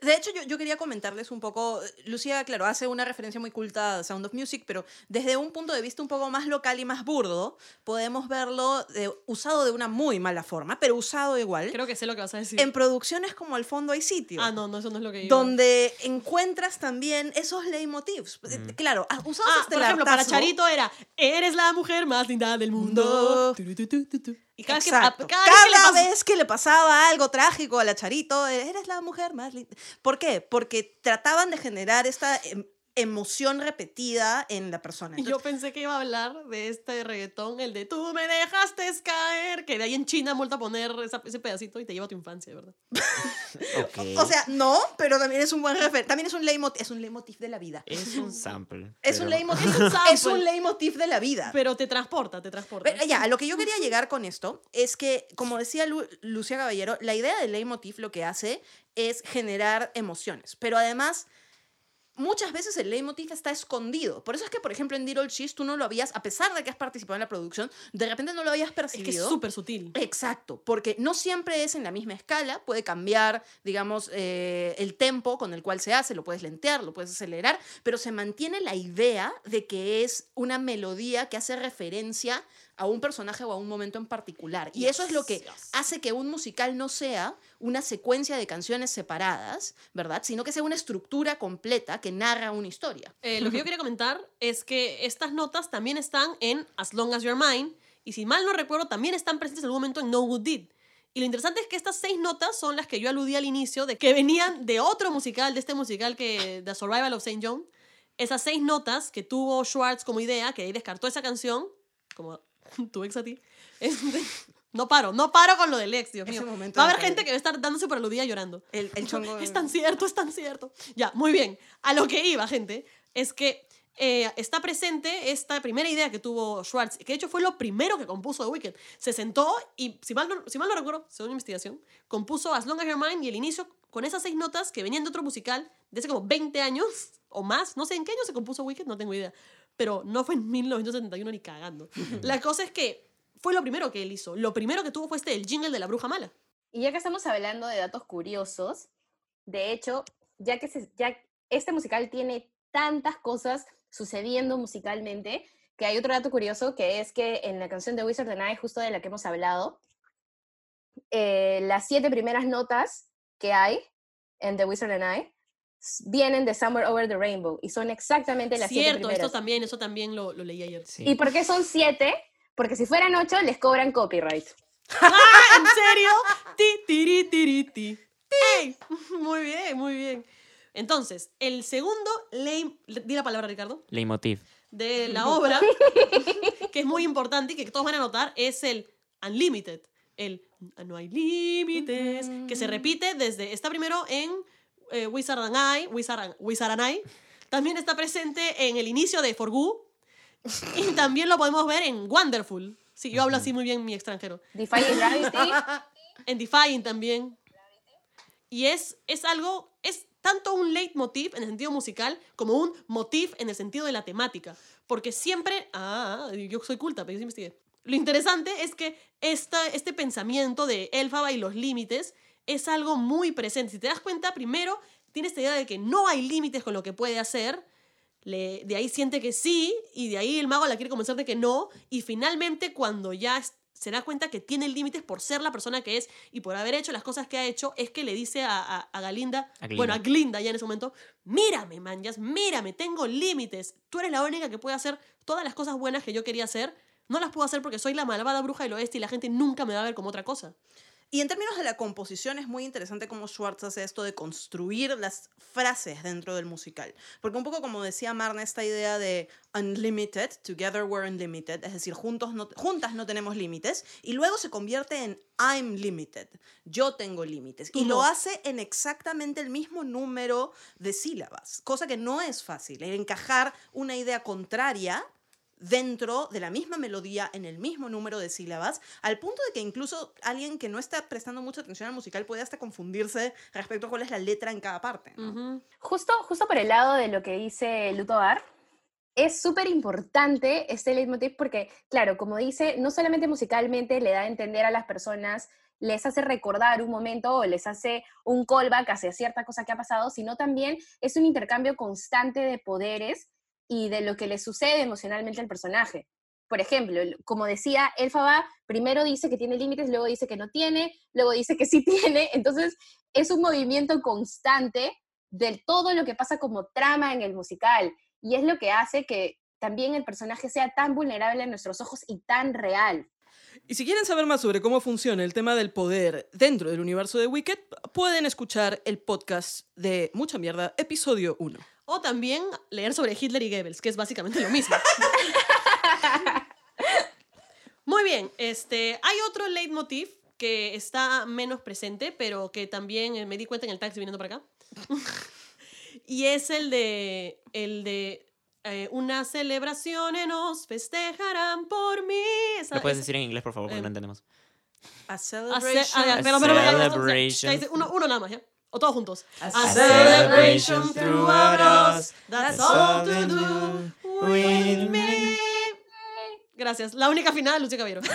De hecho, yo, yo quería comentarles un poco, Lucía, claro, hace una referencia muy culta a Sound of Music, pero desde un punto de vista un poco más local y más burdo, podemos verlo de- usado de una muy mala forma, pero usado igual, Creo que sé lo que vas a decir. en producciones como Al fondo hay sitio. ah, no, no, eso no es lo que iba. Donde encuentras también esos leitmotivs. Eh, Claro, ah, usados Ah, hasta por el ejemplo, para. Charito era Eres la mujer más linda del mundo. Mundo. Tu, tu, tu, tu, tu. Y cada, que, a- cada vez que vez que le pasaba algo trágico a la Charito, eres la mujer más linda. ¿Por qué? Porque trataban de generar esta em- emoción repetida en la persona. Y yo pensé que iba a hablar de este reggaetón, el de tú me dejaste caer, que de ahí en China han vuelto a poner esa- ese pedacito y te lleva a tu infancia, ¿verdad? O sea, no, pero también es un buen refer También es un leitmotiv, es un leitmotiv de la vida. es un sample. Es un leitmotiv, Es un sample. es un leitmotiv de la vida. Pero te transporta, te transporta. Pero ya, a lo que yo quería llegar con esto es que, como decía Lu- Lucía Caballero, la idea del leitmotiv lo que hace es generar emociones, pero además muchas veces el leitmotiv está escondido. Por eso es que, por ejemplo, en Dear Old Cheese tú no lo habías, a pesar de que has participado en la producción, de repente no lo habías es que es percibido. súper sutil. Exacto, porque no siempre es en la misma escala, puede cambiar, digamos, eh, el tempo con el cual se hace, lo puedes lentear, lo puedes acelerar, pero se mantiene la idea de que es una melodía que hace referencia a un personaje o a un momento en particular. Y eso es lo que Yes, hace que un musical no sea una secuencia de canciones separadas, ¿verdad? Sino que sea una estructura completa que narra una historia. Eh, lo que yo quería comentar es que estas notas también están en As Long As You're Mine, y si mal no recuerdo, también están presentes en algún momento en No Good Deed. Y lo interesante es que estas seis notas son las que yo aludí al inicio, de que venían de otro musical, de este musical que The Survival of St. John. Esas seis notas que tuvo Schwartz como idea, que ahí descartó esa canción, como tu ex a ti. Este, no paro, no paro con lo del ex, Dios mío. momento Va a haber gente que va a estar dándose por aludida llorando. El, el chongo. Es tan cierto, es tan cierto. Ya, muy bien. A lo que iba, gente, es que eh, está presente esta primera idea que tuvo Schwartz, que de hecho fue lo primero que compuso de Wicked. Se sentó y, si mal no, si mal no recuerdo, según mi investigación, compuso As Long as Your Mind y el inicio con esas seis notas que venían de otro musical de hace como 20 años o más. No sé en qué año se compuso Wicked, no tengo idea. Pero no fue en 1971 ni cagando. La cosa es que fue lo primero que él hizo. Lo primero que tuvo fue este, el jingle de la bruja mala. Y ya que estamos hablando de datos curiosos, de hecho, ya que se- ya este musical tiene tantas cosas sucediendo musicalmente, que hay otro dato curioso, que es que en la canción de Wizard and I, justo de la que hemos hablado, eh, las siete primeras notas que hay en The Wizard and I s- vienen de Somewhere Over the Rainbow y son exactamente las siete Cierto, primeras. esto también, eso también lo, lo leí ayer. Sí. ¿Y por qué son siete? Porque si fueran ocho, les cobran copyright. ¡Ah! ¿En serio? Ti, tiri, tiri, ti. ¡Ey! Muy bien, muy bien. Entonces, el segundo, lei- di la palabra, Ricardo, Leitmotiv. de la obra, que es muy importante y que todos van a notar, es el Unlimited. El No hay límites, que se repite desde, está primero en eh, Wizard and I, Wizard and, Wizard and I. También está presente en el inicio de Forgu. Y también lo podemos ver en Wonderful. Sí, yo hablo así muy bien mi extranjero. Defying Gravity. En Defying también. Y es, es algo, es tanto un leitmotiv en el sentido musical como un motif en el sentido de la temática. Porque siempre, ah, yo soy culta, pero yo sí investigué. Lo interesante es que esta, este pensamiento de Elfaba y los límites es algo muy presente. Si te das cuenta, primero tiene esta idea de que no hay límites con lo que puede hacer, le- de ahí siente que sí, y de ahí el mago la quiere convencer de que no, y finalmente cuando ya se da cuenta que tiene límites por ser la persona que es y por haber hecho las cosas que ha hecho, es que le dice a, a- a Galinda, A bueno, a Glinda ya en ese momento, mírame, manjas, mírame, tengo límites, tú eres la única que puede hacer todas las cosas buenas que yo quería hacer, no las puedo hacer porque soy la malvada bruja del oeste y la gente nunca me va a ver como otra cosa. Y en términos de la composición es muy interesante cómo Schwartz hace esto de construir las frases dentro del musical. Porque un poco como decía Marna, esta idea de unlimited, together we're unlimited, es decir, juntos no, juntas no tenemos límites, y luego se convierte en I'm limited, yo tengo límites. Y lo hace en exactamente el mismo número de sílabas, cosa que no es fácil, encajar una idea contraria dentro de la misma melodía, en el mismo número de sílabas, al punto de que incluso alguien que no está prestando mucha atención al musical puede hasta confundirse respecto a cuál es la letra en cada parte. Justo, justo por el lado de lo que dice Luto Bar, es súper importante este leitmotiv porque, claro, como dice, no solamente musicalmente le da a entender a las personas, les hace recordar un momento o les hace un callback hacia cierta cosa que ha pasado, sino también es un intercambio constante de poderes y de lo que le sucede emocionalmente al personaje. Por ejemplo, como decía, Elfaba primero dice que tiene límites, luego dice que no tiene, luego dice que sí tiene, entonces es un movimiento constante de todo lo que pasa como trama en el musical. Y es lo que hace que también el personaje sea tan vulnerable a nuestros ojos y tan real. Y si quieren saber más sobre cómo funciona el tema del poder dentro del universo de Wicked, pueden escuchar el podcast de Mucha Mierda, episodio 1. O también leer sobre Hitler y Goebbels, que es básicamente lo mismo. Muy bien, este, hay otro leitmotiv que está menos presente, pero que también eh, me di cuenta en el taxi viniendo para acá. y es el de, el de eh, una celebración nos festejarán por mí. Esa- ¿Lo puedes esa- decir en inglés, por favor? Porque eh, no entendemos. A a ce- celebration. ah, A pero- pero- ya, ya, ya, celebration. uno, uno nada más, ¿ya? O todos juntos. A celebration throughout us, That's all to do with me. Gracias. La única final, Lucía Caballero.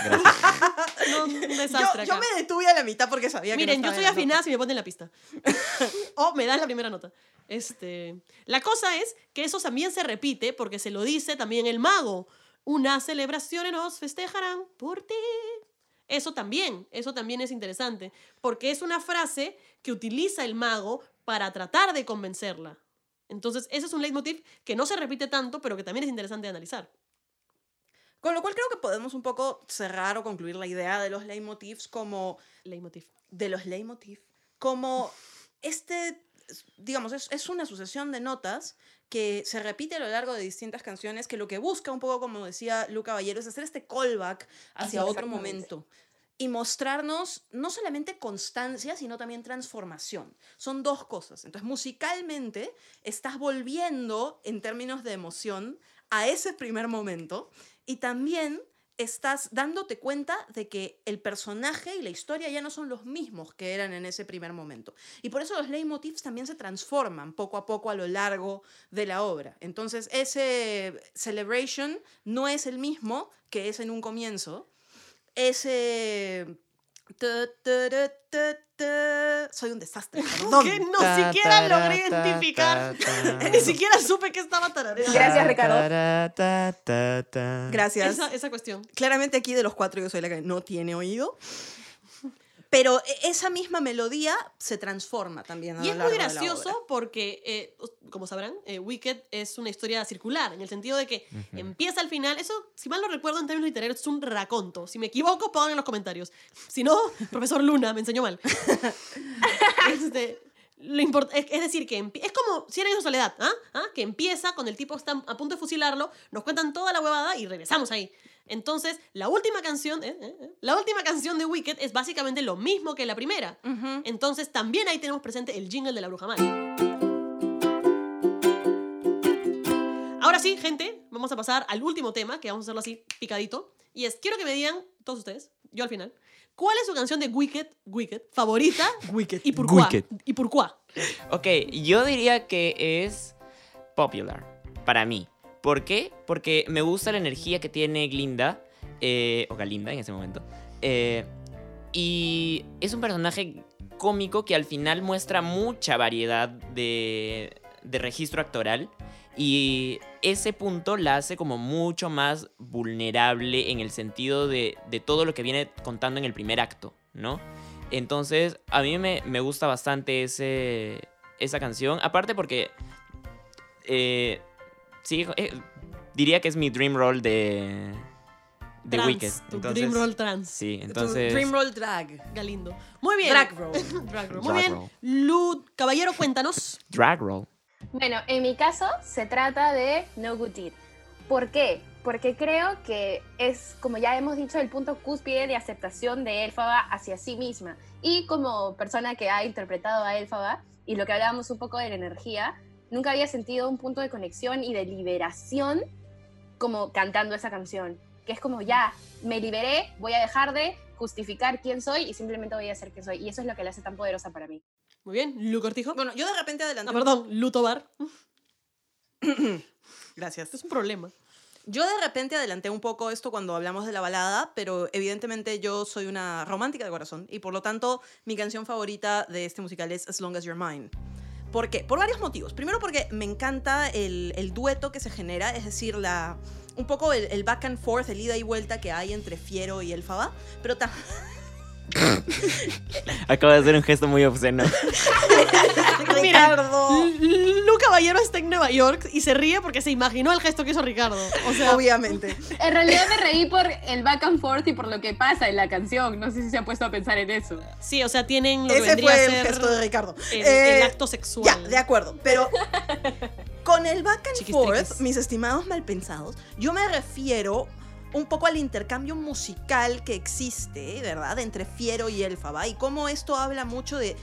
No, un Yo, desastre yo acá. me detuve a la mitad porque sabía que Miren, no yo soy afinada si me ponen la pista. o me dan la primera nota. Este, la cosa es que eso también se repite porque se lo dice también el mago. Una celebración nos festejarán por ti. Eso también, eso también es interesante, porque es una frase que utiliza el mago para tratar de convencerla. Entonces, ese es un leitmotiv que no se repite tanto, pero que también es interesante de analizar. Con lo cual creo que podemos un poco cerrar o concluir la idea de los leitmotivs como Leitmotiv. de los leitmotiv como este es- digamos, es, es una sucesión de notas que se repite a lo largo de distintas canciones, que lo que busca un poco, como decía Luca Caballero, es hacer este callback hacia otro momento y mostrarnos no solamente constancia, sino también transformación. Son dos cosas. Entonces, musicalmente, estás volviendo en términos de emoción a ese primer momento y también estás dándote cuenta de que el personaje y la historia ya no son los mismos que eran en ese primer momento. Y por eso los leitmotivs también se transforman poco a poco a lo largo de la obra. Entonces, ese celebration no es el mismo que es en un comienzo. Ese... tu, turu, tu, tu. Soy un desastre, perdón. Que no siquiera logré identificar. Ni siquiera supe que estaba tarareando. Gracias, Ricardo. Gracias. Esa, esa cuestión. Claramente aquí de los cuatro yo soy la que no tiene oído. Pero e- esa misma melodía se transforma también. a Y lo es muy largo gracioso porque, eh, como sabrán, eh, Wicked es una historia circular, en el sentido de que empieza al final. Eso, si mal no recuerdo en términos literarios, es un raconto. Si me equivoco, pongan en los comentarios. Si no, profesor Luna me enseñó mal. Este, lo es, es decir, que es como Cien años de soledad, ¿ah? ¿Ah? que empieza con el tipo que está a punto de fusilarlo, nos cuentan toda la huevada y regresamos ahí. Entonces, la última canción, ¿eh? ¿eh? ¿eh? la última canción de Wicked es básicamente lo mismo que la primera. Entonces también ahí tenemos presente el jingle de la bruja mala. Ahora sí, gente, vamos a pasar al último tema, que vamos a hacerlo así picadito. Y es, quiero que me digan, todos ustedes, yo al final, ¿cuál es su canción de Wicked, Wicked, favorita? Wicked. ¿Y por? Wicked. ¿Y por cuá? Ok, yo diría que es popular para mí. ¿Por qué? Porque me gusta la energía que tiene Glinda, eh, o Galinda en ese momento. eh, y es un personaje cómico que al final muestra mucha variedad de, de registro actoral. Y ese punto la hace como mucho más vulnerable en el sentido de, todo lo que viene contando en el primer acto, ¿no? Entonces, a mí me, me gusta bastante ese, esa canción. Aparte porque... eh, sí, eh, diría que es mi dream roll de... De Trans, Wicked. Tu Entonces, Dream Roll Trans. Sí, Tu entonces... Dreamroll Drag. Galindo. Muy bien. Drag roll. Drag roll. Muy Drag bien. roll. Lud, caballero, cuéntanos. Drag roll. Bueno, en mi caso se trata de No Good Deed. ¿Por qué? Porque creo que es, como ya hemos dicho, el punto cúspide de aceptación de Elfaba hacia sí misma. Y como persona que ha interpretado a Elfaba, y lo que hablábamos un poco de la energía, nunca había sentido un punto de conexión y de liberación como cantando esa canción. Que es como ya, me liberé, voy a dejar de justificar quién soy y simplemente voy a ser quien soy. Y eso es lo que la hace tan poderosa para mí. Muy bien. Lu Cortijo. Bueno, yo de repente adelanté. Ah, perdón, Lu Tobar. Gracias. Esto es un problema. Yo de repente adelanté un poco esto cuando hablamos de la balada, pero evidentemente yo soy una romántica de corazón y por lo tanto mi canción favorita de este musical es As Long as You're Mine. ¿Por qué? Por varios motivos. Primero porque me encanta el, dueto que se genera, es decir, la, un poco el, el back and forth, el ida y vuelta que hay entre Fiero y Elfaba, pero también... Acabo de hacer un gesto muy obsceno. L- Lu Caballero está en Nueva York y se ríe porque se imaginó el gesto que hizo Ricardo. O sea, Obviamente. En realidad me reí por el back and forth y por lo que pasa en la canción. No sé si se ha puesto a pensar en eso. sí, o sea, tienen lo que Ese vendría fue a el gesto de Ricardo. el, Eh, el acto sexual. Ya, de acuerdo. Pero con el back and forth, mis estimados malpensados, yo me refiero un poco al intercambio musical que existe, ¿verdad? Entre Fiero y Elfaba y cómo esto habla mucho de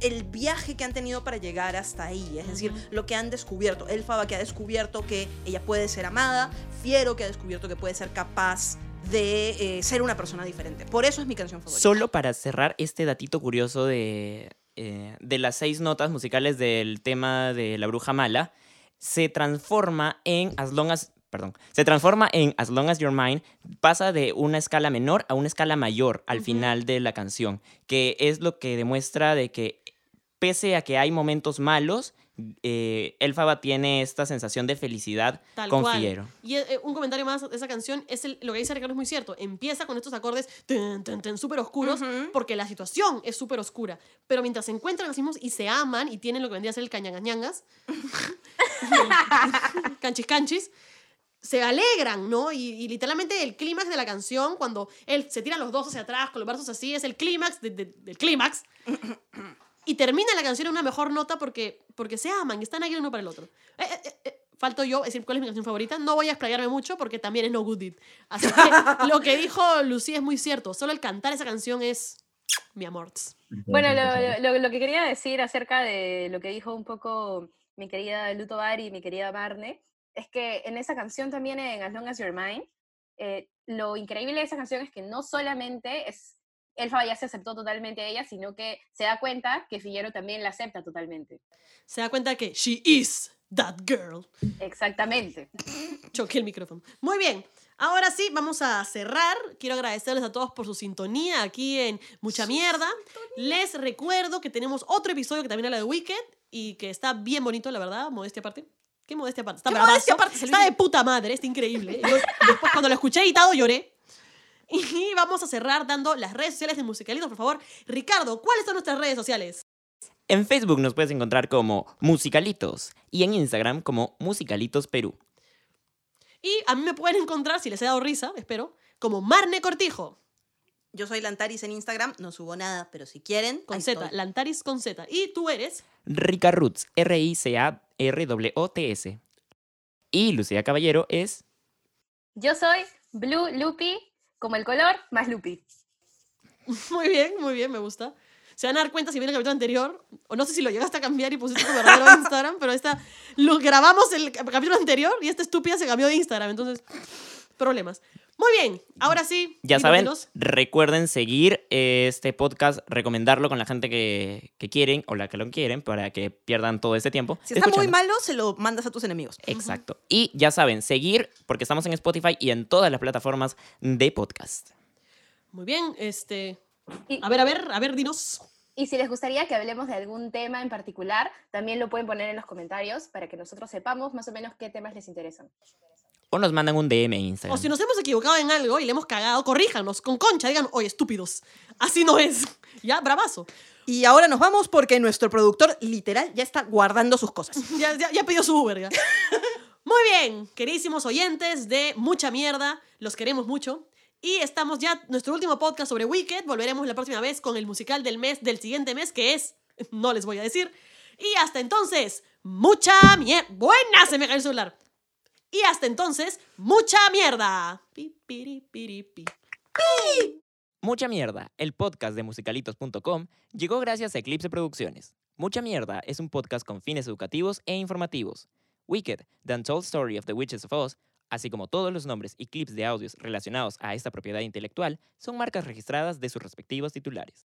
el viaje que han tenido para llegar hasta ahí, es decir, lo que han descubierto. Elfaba que ha descubierto que ella puede ser amada, Fiero que ha descubierto que puede ser capaz de eh, ser una persona diferente. Por eso es mi canción favorita. Solo para cerrar este datito curioso de, eh, de las seis notas musicales del tema de la bruja mala, se transforma en As Long as... Perdón, se transforma en As Long as You're Mine, pasa de una escala menor a una escala mayor al Ujú. final de la canción, que es lo que demuestra de que pese a que hay momentos malos, eh, Elfaba tiene esta sensación de felicidad Tal con cual. Fiero. Y eh, un comentario más de esa canción es el- lo que dice Ricardo es muy cierto. Empieza con estos acordes súper oscuros Ujú. porque la situación es súper oscura. Pero mientras se encuentran así mismos y se aman y tienen lo que vendría a ser el cañangañangas, canchis canchis, se alegran, ¿no? Y, y literalmente el clímax de la canción, cuando él se tiran los dos hacia atrás con los brazos así, es el clímax de- de- del clímax. y termina la canción en una mejor nota porque, porque se aman y están ahí uno para el otro. Eh, eh, eh, falto yo, es decir, ¿cuál es mi canción favorita? No voy a explayarme mucho porque también es No Good Deed. Así que lo que dijo Lucía es muy cierto. Solo el cantar esa canción es mi amor. Bueno, lo, lo- lo que quería decir acerca de lo que dijo un poco mi querida Luto Bari y mi querida Marne, es que en esa canción también, en As Long As You're Mine, eh, lo increíble de esa canción es que no solamente es Elfa ya se aceptó totalmente a ella, sino que se da cuenta que Figuero también la acepta totalmente. Se da cuenta que she is that girl. Exactamente. Choqué el micrófono. Muy bien. Ahora sí, vamos a cerrar. Quiero agradecerles a todos por su sintonía aquí en Mucha Mierda. Les recuerdo que tenemos otro episodio que también habla de Wicked y que está bien bonito, la verdad, modestia aparte. ¿Qué modestia aparte? Está ¿Qué bravazo. modestia aparte, Está Selvi? de puta madre, está increíble. Yo después, cuando lo escuché editado, lloré. Y vamos a cerrar dando las redes sociales de Musicalitos, por favor. Ricardo, ¿cuáles son nuestras redes sociales? En Facebook nos puedes encontrar como Musicalitos y en Instagram como Musicalitos Perú. Y a mí me pueden encontrar, si les he dado risa, espero, como Marne Cortijo, Yo soy Lantaris en Instagram, no subo nada, pero si quieren, con Z. Lantaris con Z. Y tú eres... Rica Roots, R-I-C-A-R-O-T-S. Y Lucía Caballero es Yo soy Blue Lupi, como el color, más Lupi. Muy bien, muy bien, me gusta. Se van a dar cuenta si viene el capítulo anterior, o no sé si lo llegaste a cambiar y pusiste tu verdadero Instagram, pero esta, lo grabamos el cap- capítulo anterior y esta estúpida se cambió de Instagram, entonces, problemas. Muy bien, ahora sí. Ya saben, recuerden seguir este podcast, recomendarlo con la gente que, que quieren o la que lo quieren para que pierdan todo este tiempo. Si está muy malo, se lo mandas a tus enemigos. Exacto. Y ya saben, seguir porque estamos en Spotify y en todas las plataformas de podcast. Muy bien, este... A ver, a ver, a ver, dinos. y si les gustaría que hablemos de algún tema en particular, también lo pueden poner en los comentarios para que nosotros sepamos más o menos qué temas les interesan. O nos mandan un DM en O Instagram. si nos hemos equivocado en algo y le hemos cagado, corríjanos con concha, digan, oye, estúpidos, así no es. Ya, bravazo. Y ahora nos vamos porque nuestro productor literal ya está guardando sus cosas. Ya, ya, ya pidió su Uber, ya. Muy bien, queridísimos oyentes de Mucha Mierda, los queremos mucho. Y estamos ya, nuestro último podcast sobre Wicked. Volveremos la próxima vez con el musical del mes, del siguiente mes, que es, no les voy a decir. Y hasta entonces, mucha mierda. Buena, se me cayó el celular. Y hasta entonces, mucha mierda. Mucha Mierda, el podcast de musicalitos.com, llegó gracias a Eclipse Producciones. Mucha Mierda es un podcast con fines educativos e informativos. Wicked, The Untold Story of the Witches of Oz, así como todos los nombres y clips de audios relacionados a esta propiedad intelectual, son marcas registradas de sus respectivos titulares.